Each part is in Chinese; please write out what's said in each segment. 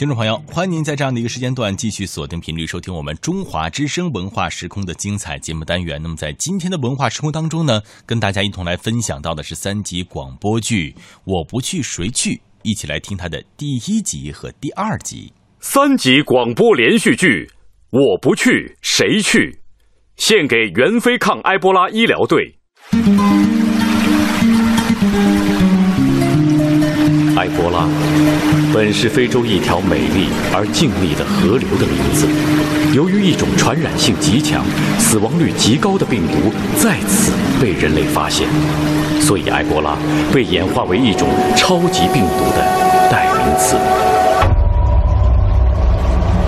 听众朋友，欢迎您在这样的一个时间段继续锁定频率收听我们中华之声文化时空的精彩节目单元。那么在今天的文化时空当中呢，跟大家一同来分享到的是三集广播剧《我不去谁去》，一起来听它的第一集和第二集。三集广播连续剧《我不去谁去》，献给援非抗埃博拉医疗队。埃博拉本是非洲一条美丽而静谧的河流的名字。由于一种传染性极强、死亡率极高的病毒在此被人类发现，所以埃博拉被演化为一种超级病毒的代名词。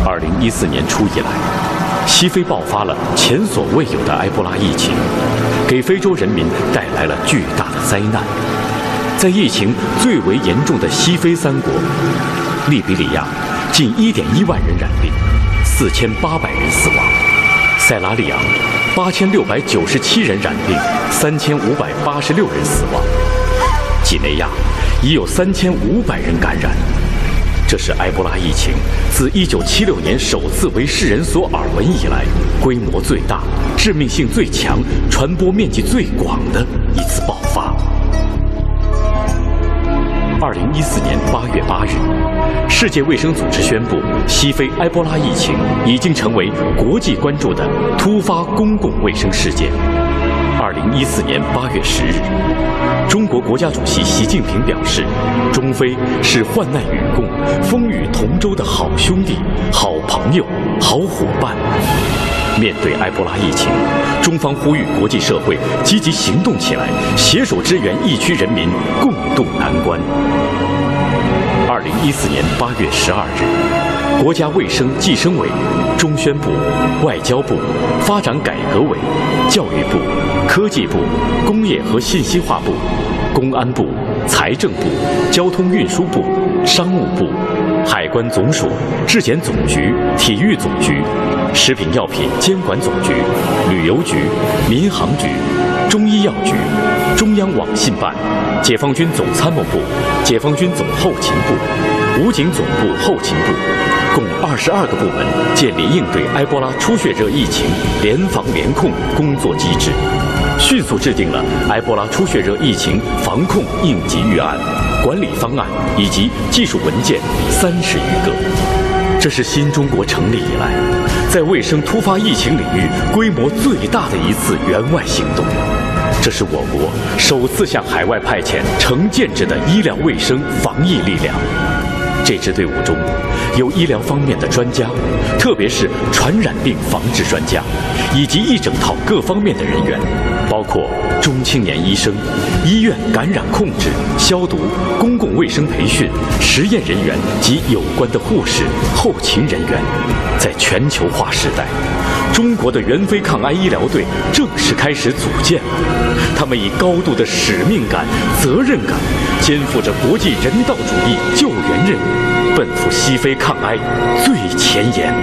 二零一四年初以来，西非爆发了前所未有的埃博拉疫情，给非洲人民带来了巨大的灾难。在疫情最为严重的西非三国，利比里亚近一点一万人染病，四千八百人死亡；塞拉利昂八千六百九十七人染病，三千五百八十六人死亡；几内亚已有三千五百人感染。这是埃博拉疫情自一九七六年首次为世人所耳闻以来，规模最大、致命性最强、传播面积最广的一四年八月八日，世界卫生组织宣布，西非埃博拉疫情已经成为国际关注的突发公共卫生事件。二零一四年八月十日，中国国家主席习近平表示，中非是患难与共、风雨同舟的好兄弟、好朋友、好伙伴。面对埃博拉疫情，中方呼吁国际社会积极行动起来，携手支援疫区人民，共度难关。二零一四年八月十二日，国家卫生计生委、中宣部、外交部、发展改革委、教育部、科技部、工业和信息化部、公安部、财政部、交通运输部、商务部。海关总署、质检总局、体育总局、食品药品监管总局、旅游局、民航局、中医药局、中央网信办、解放军总参谋部、解放军总后勤部、武警总部后勤部，共二十二个部门建立应对埃博拉出血热疫情联防联控工作机制，迅速制定了埃博拉出血热疫情防控应急预案。管理方案以及技术文件三十余个，这是新中国成立以来，在卫生突发疫情领域规模最大的一次援外行动。这是我国首次向海外派遣成建制的医疗卫生防疫力量。这支队伍中有医疗方面的专家，特别是传染病防治专家，以及一整套各方面的人员，包括。中青年医生、医院感染控制、消毒、公共卫生培训、实验人员及有关的护士、后勤人员，在全球化时代，中国的援非抗埃医疗队正式开始组建。他们以高度的使命感、责任感，肩负着国际人道主义救援任务，奔赴西非抗埃最前沿。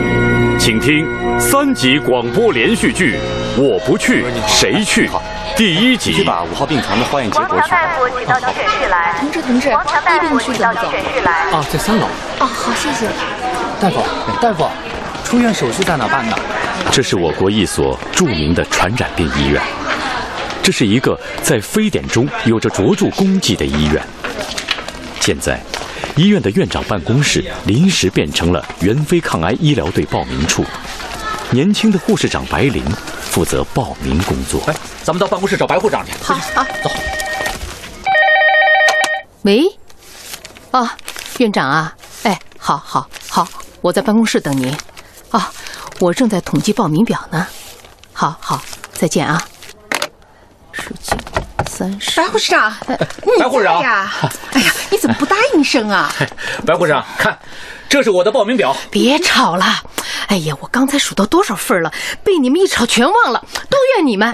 请听三集广播连续剧《我不去谁去》。第一集，去把五号病床的化验结果取来。同志，同志，一病区怎么走？啊，在三楼。哦，好，谢谢。大夫，大夫，出院手续在哪办呢？这是我国一所著名的传染病医院，这是一个在非典中有着卓著功绩的医院。现在，医院的院长办公室临时变成了援非抗癌医疗队报名处。年轻的护士长白玲负责报名工作。哎，咱们到办公室找白护士长去。好，好，走。喂，哦，院长啊，哎，好，好，好，我在办公室等您。啊，我正在统计报名表呢。好好，再见啊。十九、三十。白护士长，白护士长呀，哎呀，你怎么不答应一声啊？白护士长，看。这是我的报名表，别吵了。哎呀，我刚才数到多少份了，被你们一吵全忘了，都怨你们。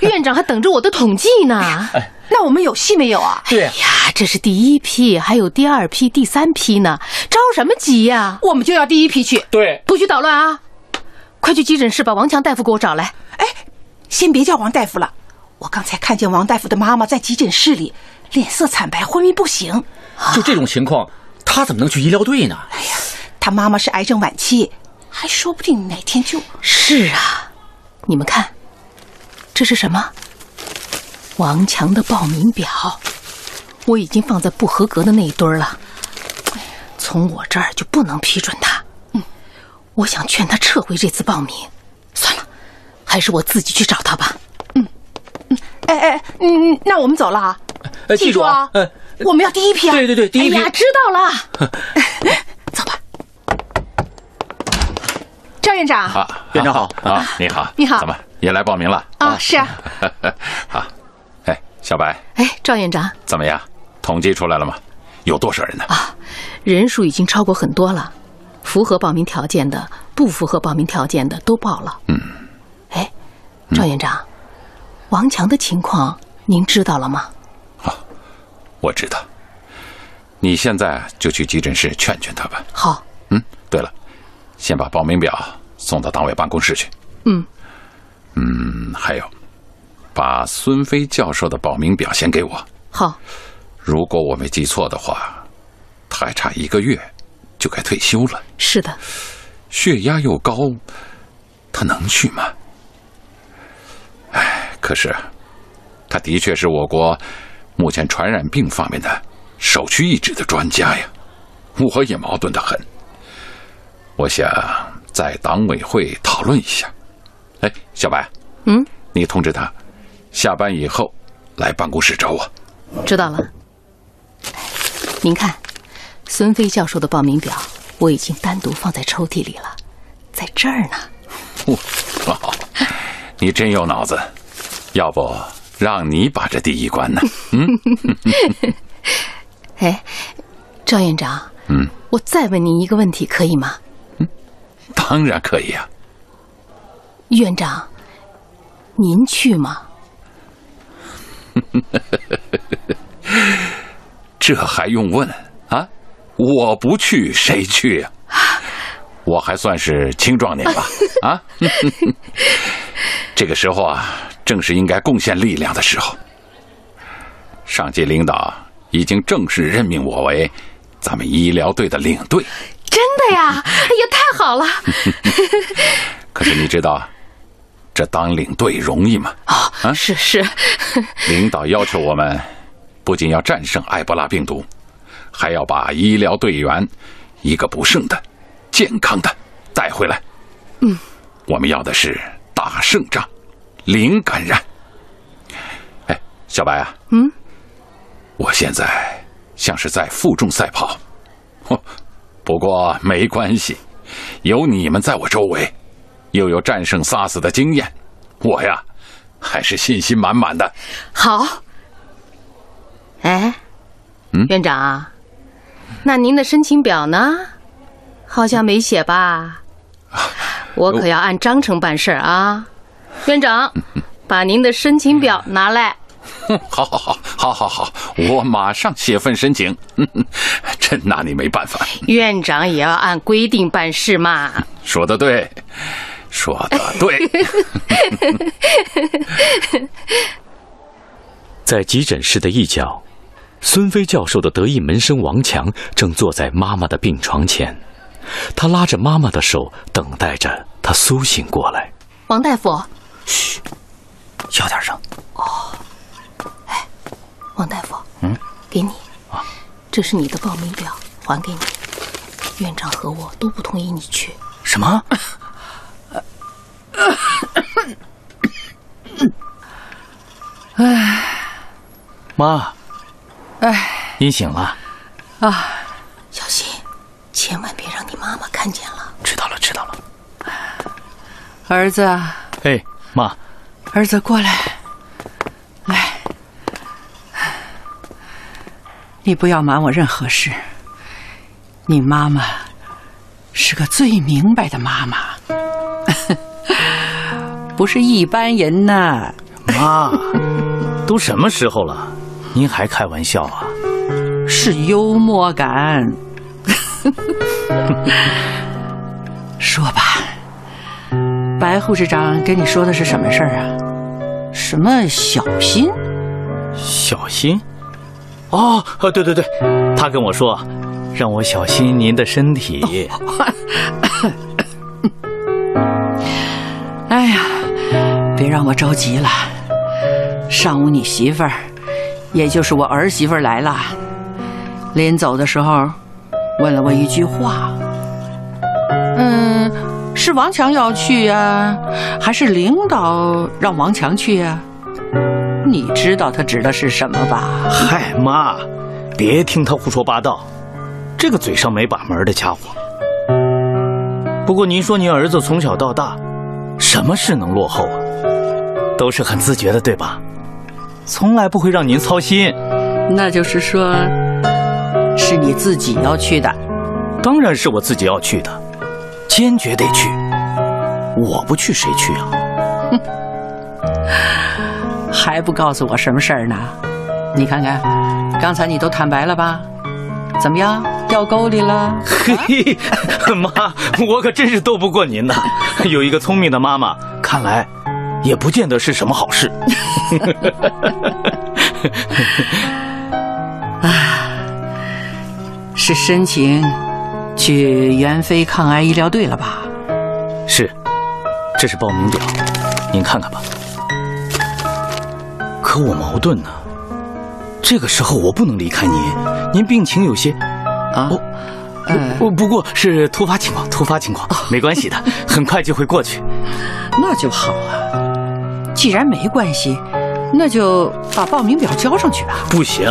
院长还等着我的统计呢。那我们有戏没有啊？对呀，这是第一批，还有第二批、第三批呢，着什么急呀？我们就要第一批去。对，不许捣乱啊！快去急诊室把王强大夫给我找来。哎，先别叫王大夫了，我刚才看见王大夫的妈妈在急诊室里，脸色惨白，昏迷不醒。就这种情况。他怎么能去医疗队呢？哎呀，他妈妈是癌症晚期，还说不定哪天就……是啊，你们看，这是什么？王强的报名表，我已经放在不合格的那一堆了。从我这儿就不能批准他。嗯，我想劝他撤回这次报名。算了，还是我自己去找他吧。嗯嗯，哎哎，嗯，那我们走了啊。呃，记住啊，嗯，我们要第一批啊。对对对，第一批。哎呀，知道了。走吧。赵院长。啊，院长好啊，你好，你好，怎么也来报名了？啊，是啊。好，哎，小白。哎，赵院长。怎么样？统计出来了吗？有多少人呢？啊，人数已经超过很多了，符合报名条件的、不符合报名条件的都报了。嗯。哎，赵院长，王强的情况您知道了吗？啊，我知道。你现在就去急诊室劝劝他吧。好。嗯，对了，先把报名表送到党委办公室去。嗯。嗯，还有，把孙飞教授的报名表先给我。好。如果我没记错的话，他还差一个月就该退休了。是的，血压又高，他能去吗？哎，可是，他的确是我国目前传染病方面的首屈一指的专家呀。我也矛盾的很。我想在党委会讨论一下。哎，小白，嗯，你通知他，下班以后来办公室找我。知道了。您看，孙飞教授的报名表我已经单独放在抽屉里了，在这儿呢。哦好，你真有脑子，要不让你把这第一关呢？嗯。哎，赵院长，嗯，我再问您一个问题，可以吗？嗯，当然可以啊。院长，您去吗？这还用问啊？我不去谁去呀？我还算是青壮年吧？啊，这个时候啊，正是应该贡献力量的时候。上级领导已经正式任命我为咱们医疗队的领队。真的呀？哎呀，太好了！可是你知道，这当领队容易吗？啊，啊，是是。领导要求我们。不仅要战胜埃博拉病毒，还要把医疗队员一个不剩的、健康的带回来。嗯，我们要的是打胜仗，零感染。哎，小白啊，嗯，我现在像是在负重赛跑，不过没关系，有你们在我周围，又有战胜 SARS 的经验，我呀还是信心满满的。好。哎，嗯，院长，那您的申请表呢？好像没写吧？我可要按章程办事啊！院长，把您的申请表拿来。好 好好，好好好，我马上写份申请。真拿你没办法。院长也要按规定办事嘛。说的对，说的对。在急诊室的一角。孙飞教授的得意门生王强正坐在妈妈的病床前，他拉着妈妈的手，等待着她苏醒过来。王大夫，嘘，小点声。哦，哎，王大夫，嗯，给你啊，这是你的报名表，还给你。院长和我都不同意你去。什么？哎，妈。哎，您醒了，啊，小心，千万别让你妈妈看见了。知道了，知道了。儿子，哎，妈，儿子过来，来，你不要瞒我任何事。你妈妈是个最明白的妈妈，不是一般人呐。妈，都什么时候了？您还开玩笑啊？是幽默感。说吧，白护士长跟你说的是什么事儿啊？什么小心？小心？哦，对对对，他跟我说，让我小心您的身体。哎呀，别让我着急了。上午你媳妇儿，也就是我儿媳妇儿来了，临走的时候问了我一句话。嗯，是王强要去呀，还是领导让王强去呀？你知道他指的是什么吧？嗨，妈，别听他胡说八道，这个嘴上没把门的家伙。不过您说您儿子从小到大，什么事能落后啊？都是很自觉的，对吧？从来不会让您操心。那就是说，是你自己要去的。当然是我自己要去的，坚决得去。我不去谁去啊？哼。还不告诉我什么事儿呢？你看看，刚才你都坦白了吧？怎么样，掉沟里了？嘿，妈，我可真是斗不过您呐！有一个聪明的妈妈，看来也不见得是什么好事。啊，是申请去援非抗癌医疗队了吧？是，这是报名表，您看看吧。可我矛盾呢，这个时候我不能离开您，您病情有些啊，不不过是突发情况，突发情况，没关系的，很快就会过去。那就好啊，既然没关系，那就把报名表交上去吧。不行，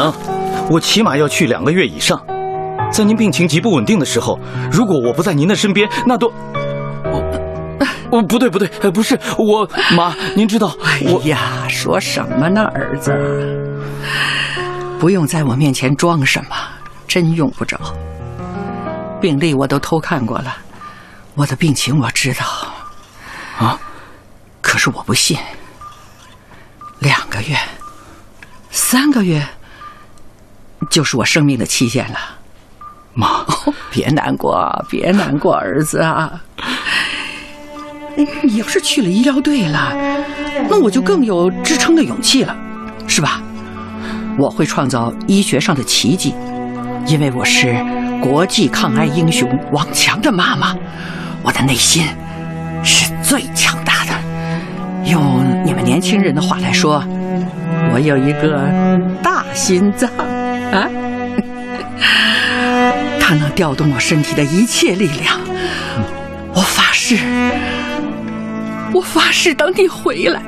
我起码要去两个月以上，在您病情极不稳定的时候，如果我不在您的身边，那都。哦，不对不对，不是我妈，您知道？哎呀，说什么呢，儿子？不用在我面前装什么，真用不着。病历我都偷看过了，我的病情我知道。啊，可是我不信。两个月，三个月，就是我生命的期限了。妈，别难过，别难过，儿子啊。你要是去了医疗队了，那我就更有支撑的勇气了，是吧？我会创造医学上的奇迹，因为我是国际抗癌英雄王强的妈妈，我的内心是最强大的。用你们年轻人的话来说，我有一个大心脏啊，它能调动我身体的一切力量。我发誓。我发誓，等你回来，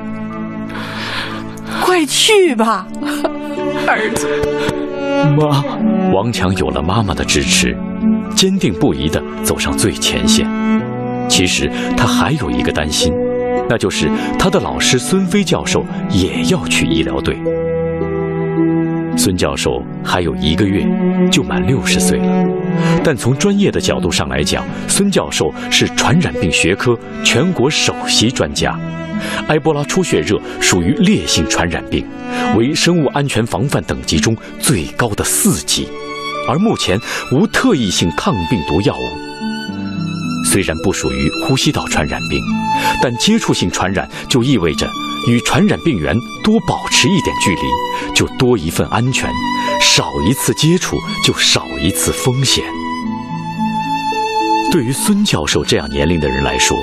快去吧，儿子。妈，王强有了妈妈的支持，坚定不移地走上最前线。其实他还有一个担心，那就是他的老师孙飞教授也要去医疗队。孙教授还有一个月就满六十岁了，但从专业的角度上来讲，孙教授是传染病学科全国首席专家。埃博拉出血热属于烈性传染病，为生物安全防范等级中最高的四级，而目前无特异性抗病毒药物。虽然不属于呼吸道传染病，但接触性传染就意味着。与传染病源多保持一点距离，就多一份安全；少一次接触，就少一次风险。对于孙教授这样年龄的人来说，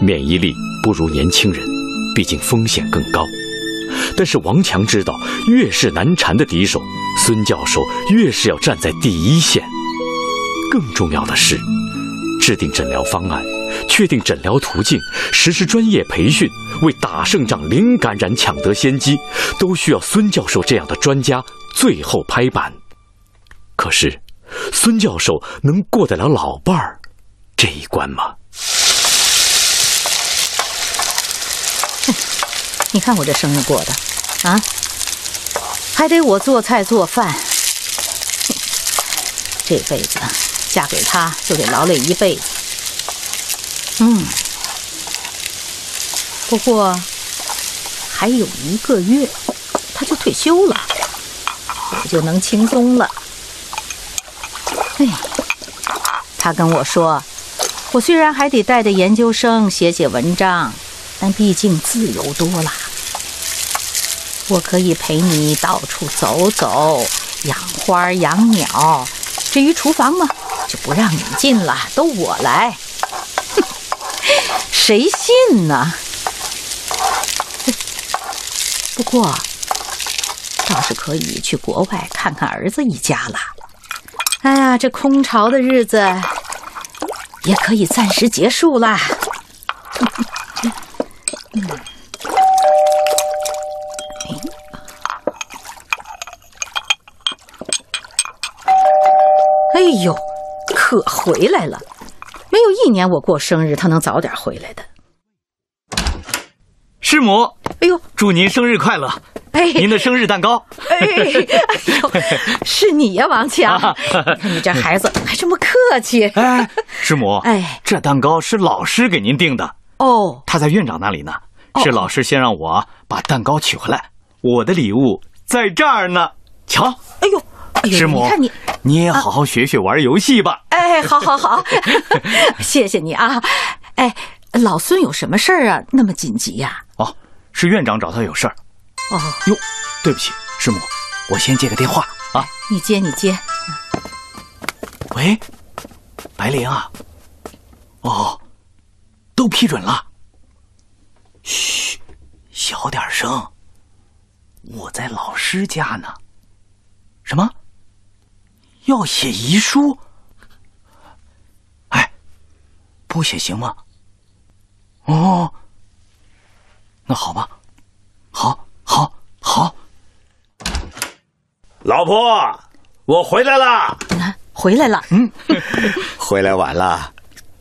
免疫力不如年轻人，毕竟风险更高。但是王强知道，越是难缠的敌手，孙教授越是要站在第一线。更重要的是，制定诊疗方案。确定诊疗途径，实施专业培训，为打胜仗、零感染抢得先机，都需要孙教授这样的专家最后拍板。可是，孙教授能过得了老伴儿这一关吗？哼你看我这生日过的，啊，还得我做菜做饭。这辈子嫁给他就得劳累一辈子。嗯，不过还有一个月，他就退休了，我就能轻松了。哎，他跟我说，我虽然还得带着研究生写写文章，但毕竟自由多了。我可以陪你到处走走，养花养鸟，至于厨房嘛，就不让你进了，都我来。谁信呢？不过，倒是可以去国外看看儿子一家了。哎呀，这空巢的日子也可以暂时结束啦。哎呦，可回来了！没有一年我过生日，他能早点回来的。师母，哎呦，祝您生日快乐！哎，您的生日蛋糕。哎，哎呦，是你呀，王强！你看你这孩子还这么客气。哎，师母，哎，这蛋糕是老师给您订的。哦，他在院长那里呢。是老师先让我把蛋糕取回来，我的礼物在这儿呢。瞧，哎呦，师母，你看你，你也好好学学玩游戏吧。哎，好好好，谢谢你啊。哎，老孙有什么事儿啊？那么紧急呀？哦，是院长找他有事儿。哦，哟，对不起，师母，我先接个电话啊。你接，你接。喂，白灵啊。哦，都批准了。嘘，小点声。我在老师家呢。什么？要写遗书？哎，不写行吗？哦，那好吧，好，好，好。老婆，我回来了。回来了。嗯，回来晚了，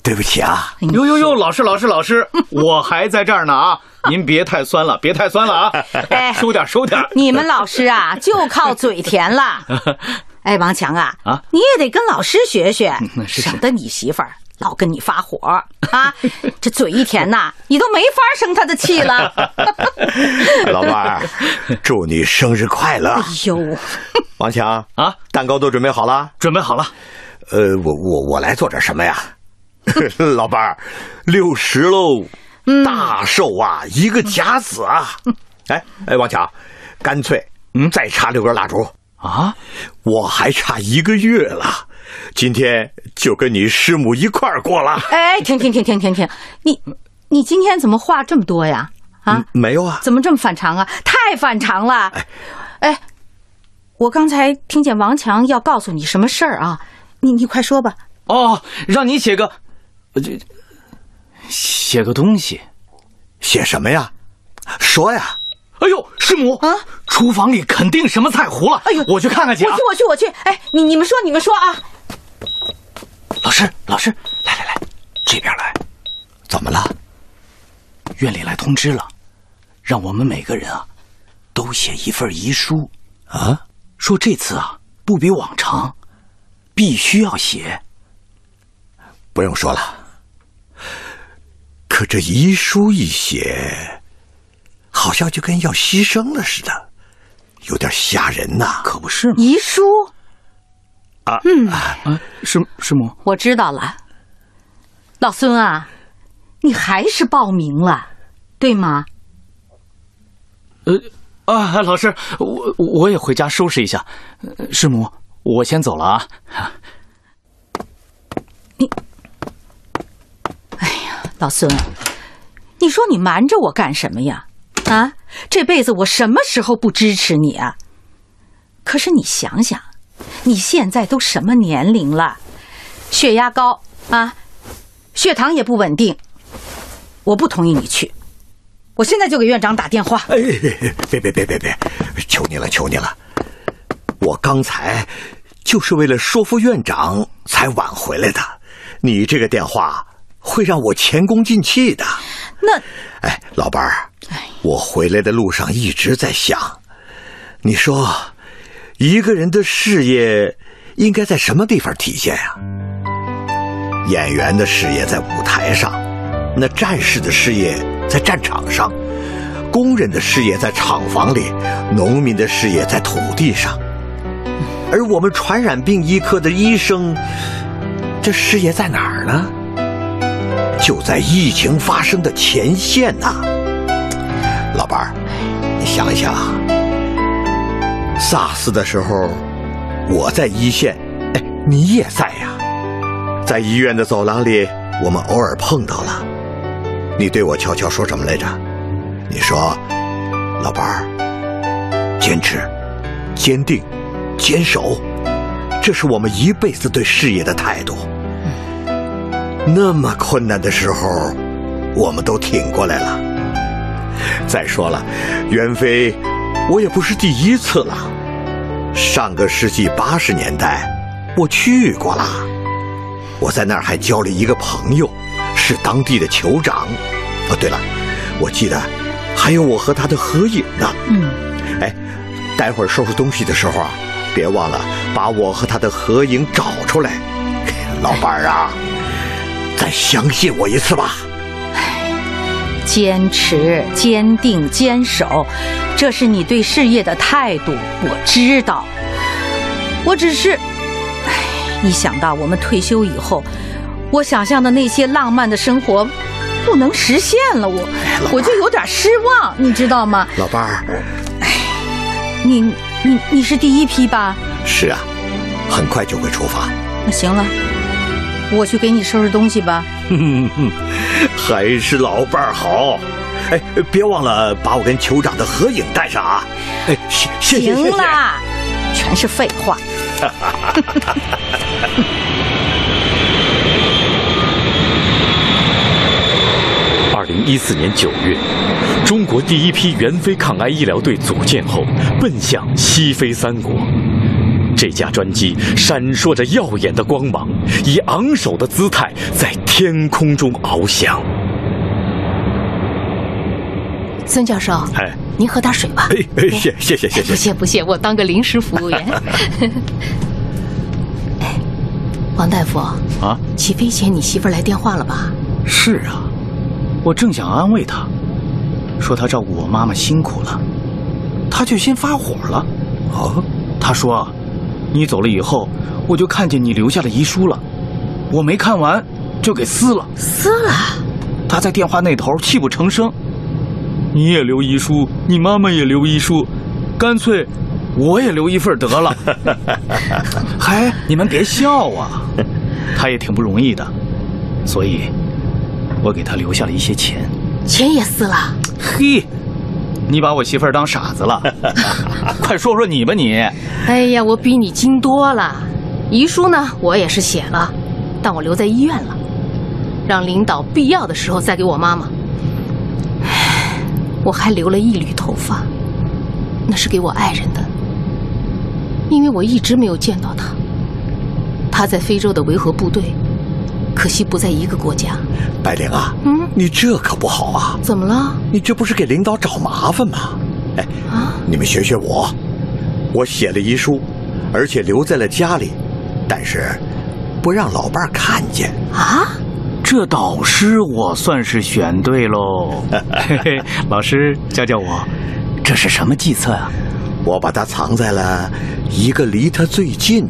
对不起啊。呦呦呦，老师，老师，老师，我还在这儿呢啊！您别太酸了，别太酸了啊！哎，收点，收点。你们老师啊，就靠嘴甜了。哎，王强啊，啊，你也得跟老师学学，是是省得你媳妇儿老跟你发火啊。这嘴一甜呐，你都没法生她的气了。老伴儿，祝你生日快乐！哎呦，王强啊，蛋糕都准备好了？准备好了。呃，我我我来做点什么呀？老伴儿，六十喽，大寿啊，一个甲子啊！哎哎，王强，干脆嗯，再插六根蜡烛啊！我还差一个月了，今天就跟你师母一块儿过了。哎，停停停停停停，你你今天怎么话这么多呀？啊，没有啊，怎么这么反常啊？太反常了！哎，我刚才听见王强要告诉你什么事儿啊？你你快说吧。哦，让你写个，这写个东西，写什么呀？说呀！哎呦，师母啊，厨房里肯定什么菜糊了。哎呦，我去看看去。我去，我去，我去。哎，你你们说，你们说啊。老师，老师，来来来，这边来。怎么了？院里来通知了，让我们每个人啊，都写一份遗书啊。说这次啊，不比往常，必须要写。不用说了。可这遗书一写，好像就跟要牺牲了似的，有点吓人呐。可不是吗？遗书啊，嗯啊，师师母，我知道了。老孙啊，你还是报名了，对吗？呃啊，老师，我我也回家收拾一下。师母，我先走了啊。你，哎呀，老孙，你说你瞒着我干什么呀？啊，这辈子我什么时候不支持你啊？可是你想想，你现在都什么年龄了，血压高啊，血糖也不稳定，我不同意你去。我现在就给院长打电话。哎，别别别别别，求你了，求你了！我刚才就是为了说服院长才晚回来的。你这个电话会让我前功尽弃的。那，哎，老伴儿，我回来的路上一直在想，你说，一个人的事业应该在什么地方体现呀、演员的事业在舞台上，那战士的事业在战场上，工人的事业在厂房里，农民的事业在土地上，而我们传染病医科的医生，这事业在哪儿呢？就在疫情发生的前线呐、老伴儿，你想一想，SARS 的时候，我在一线，哎，你也在呀，在医院的走廊里，我们偶尔碰到了。你对我悄悄说什么来着？你说：“老伴儿，坚持、坚定、坚守，这是我们一辈子对事业的态度。那么困难的时候，我们都挺过来了。再说了，袁飞，我也不是第一次了。上个世纪八十年代，我去过了，我在那儿还交了一个朋友。”是当地的酋长，哦，对了，我记得还有我和他的合影呢。嗯，哎，待会儿收拾东西的时候啊，别忘了把我和他的合影找出来。老板儿啊，再相信我一次吧。哎，坚持、坚定、坚守，这是你对事业的态度，我知道。我只是，哎，一想到我们退休以后。我想象的那些浪漫的生活，不能实现了，我我就有点失望，你知道吗？老伴儿，哎，你你你是第一批吧？是啊，很快就会出发。那行了，我去给你收拾东西吧。还是老伴儿好。哎，别忘了把我跟酋长的合影带上啊！哎，谢谢谢谢。行了，全是废话。一四年九月，中国第一批援非抗癌医疗队组建后，奔向西非三国。这架专机闪烁着耀眼的光芒，以昂首的姿态在天空中翱翔。孙教授，哎，您喝点水吧。哎哎，谢谢谢谢谢，不谢不谢，我当个临时服务员。哎，王大夫啊，起飞前你媳妇来电话了吧？是啊。我正想安慰她，说她照顾我妈妈辛苦了，她却先发火了。哦，她说：“你走了以后，我就看见你留下的遗书了，我没看完就给撕了。”撕了？他在电话那头泣不成声。你也留遗书，你妈妈也留遗书，干脆我也留一份得了。嗨，你们别笑啊，他也挺不容易的，所以。我给他留下了一些钱，钱也撕了。嘿，你把我媳妇儿当傻子了？快说说你吧，你。哎呀，我比你精多了。遗书呢，我也是写了，但我留在医院了，让领导必要的时候再给我妈妈。我还留了一缕头发，那是给我爱人的，因为我一直没有见到他。他在非洲的维和部队。可惜不在一个国家，白灵啊，嗯，你这可不好啊！怎么了？你这不是给领导找麻烦吗？哎，啊，你们学学我，我写了遗书，而且留在了家里，但是不让老伴儿看见啊。这导师我算是选对喽。嘿嘿，老师教教我，这是什么计策啊？我把它藏在了一个离他最近。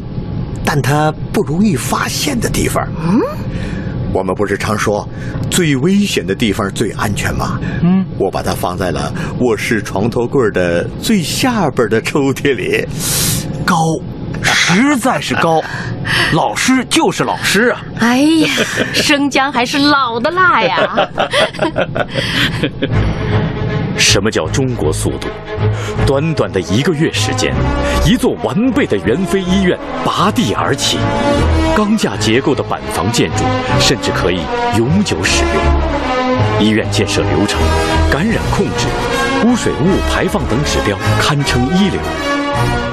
但他不容易发现的地方。嗯，我们不是常说，最危险的地方最安全吗？嗯，我把它放在了卧室床头柜的最下边的抽屉里。高，实在是高。老师就是老师啊。哎呀，生姜还是老的辣呀。什么叫中国速度？短短的一个月时间，一座完备的援非医院拔地而起，钢架结构的板房建筑甚至可以永久使用。医院建设流程、感染控制、污水物排放等指标堪称一流。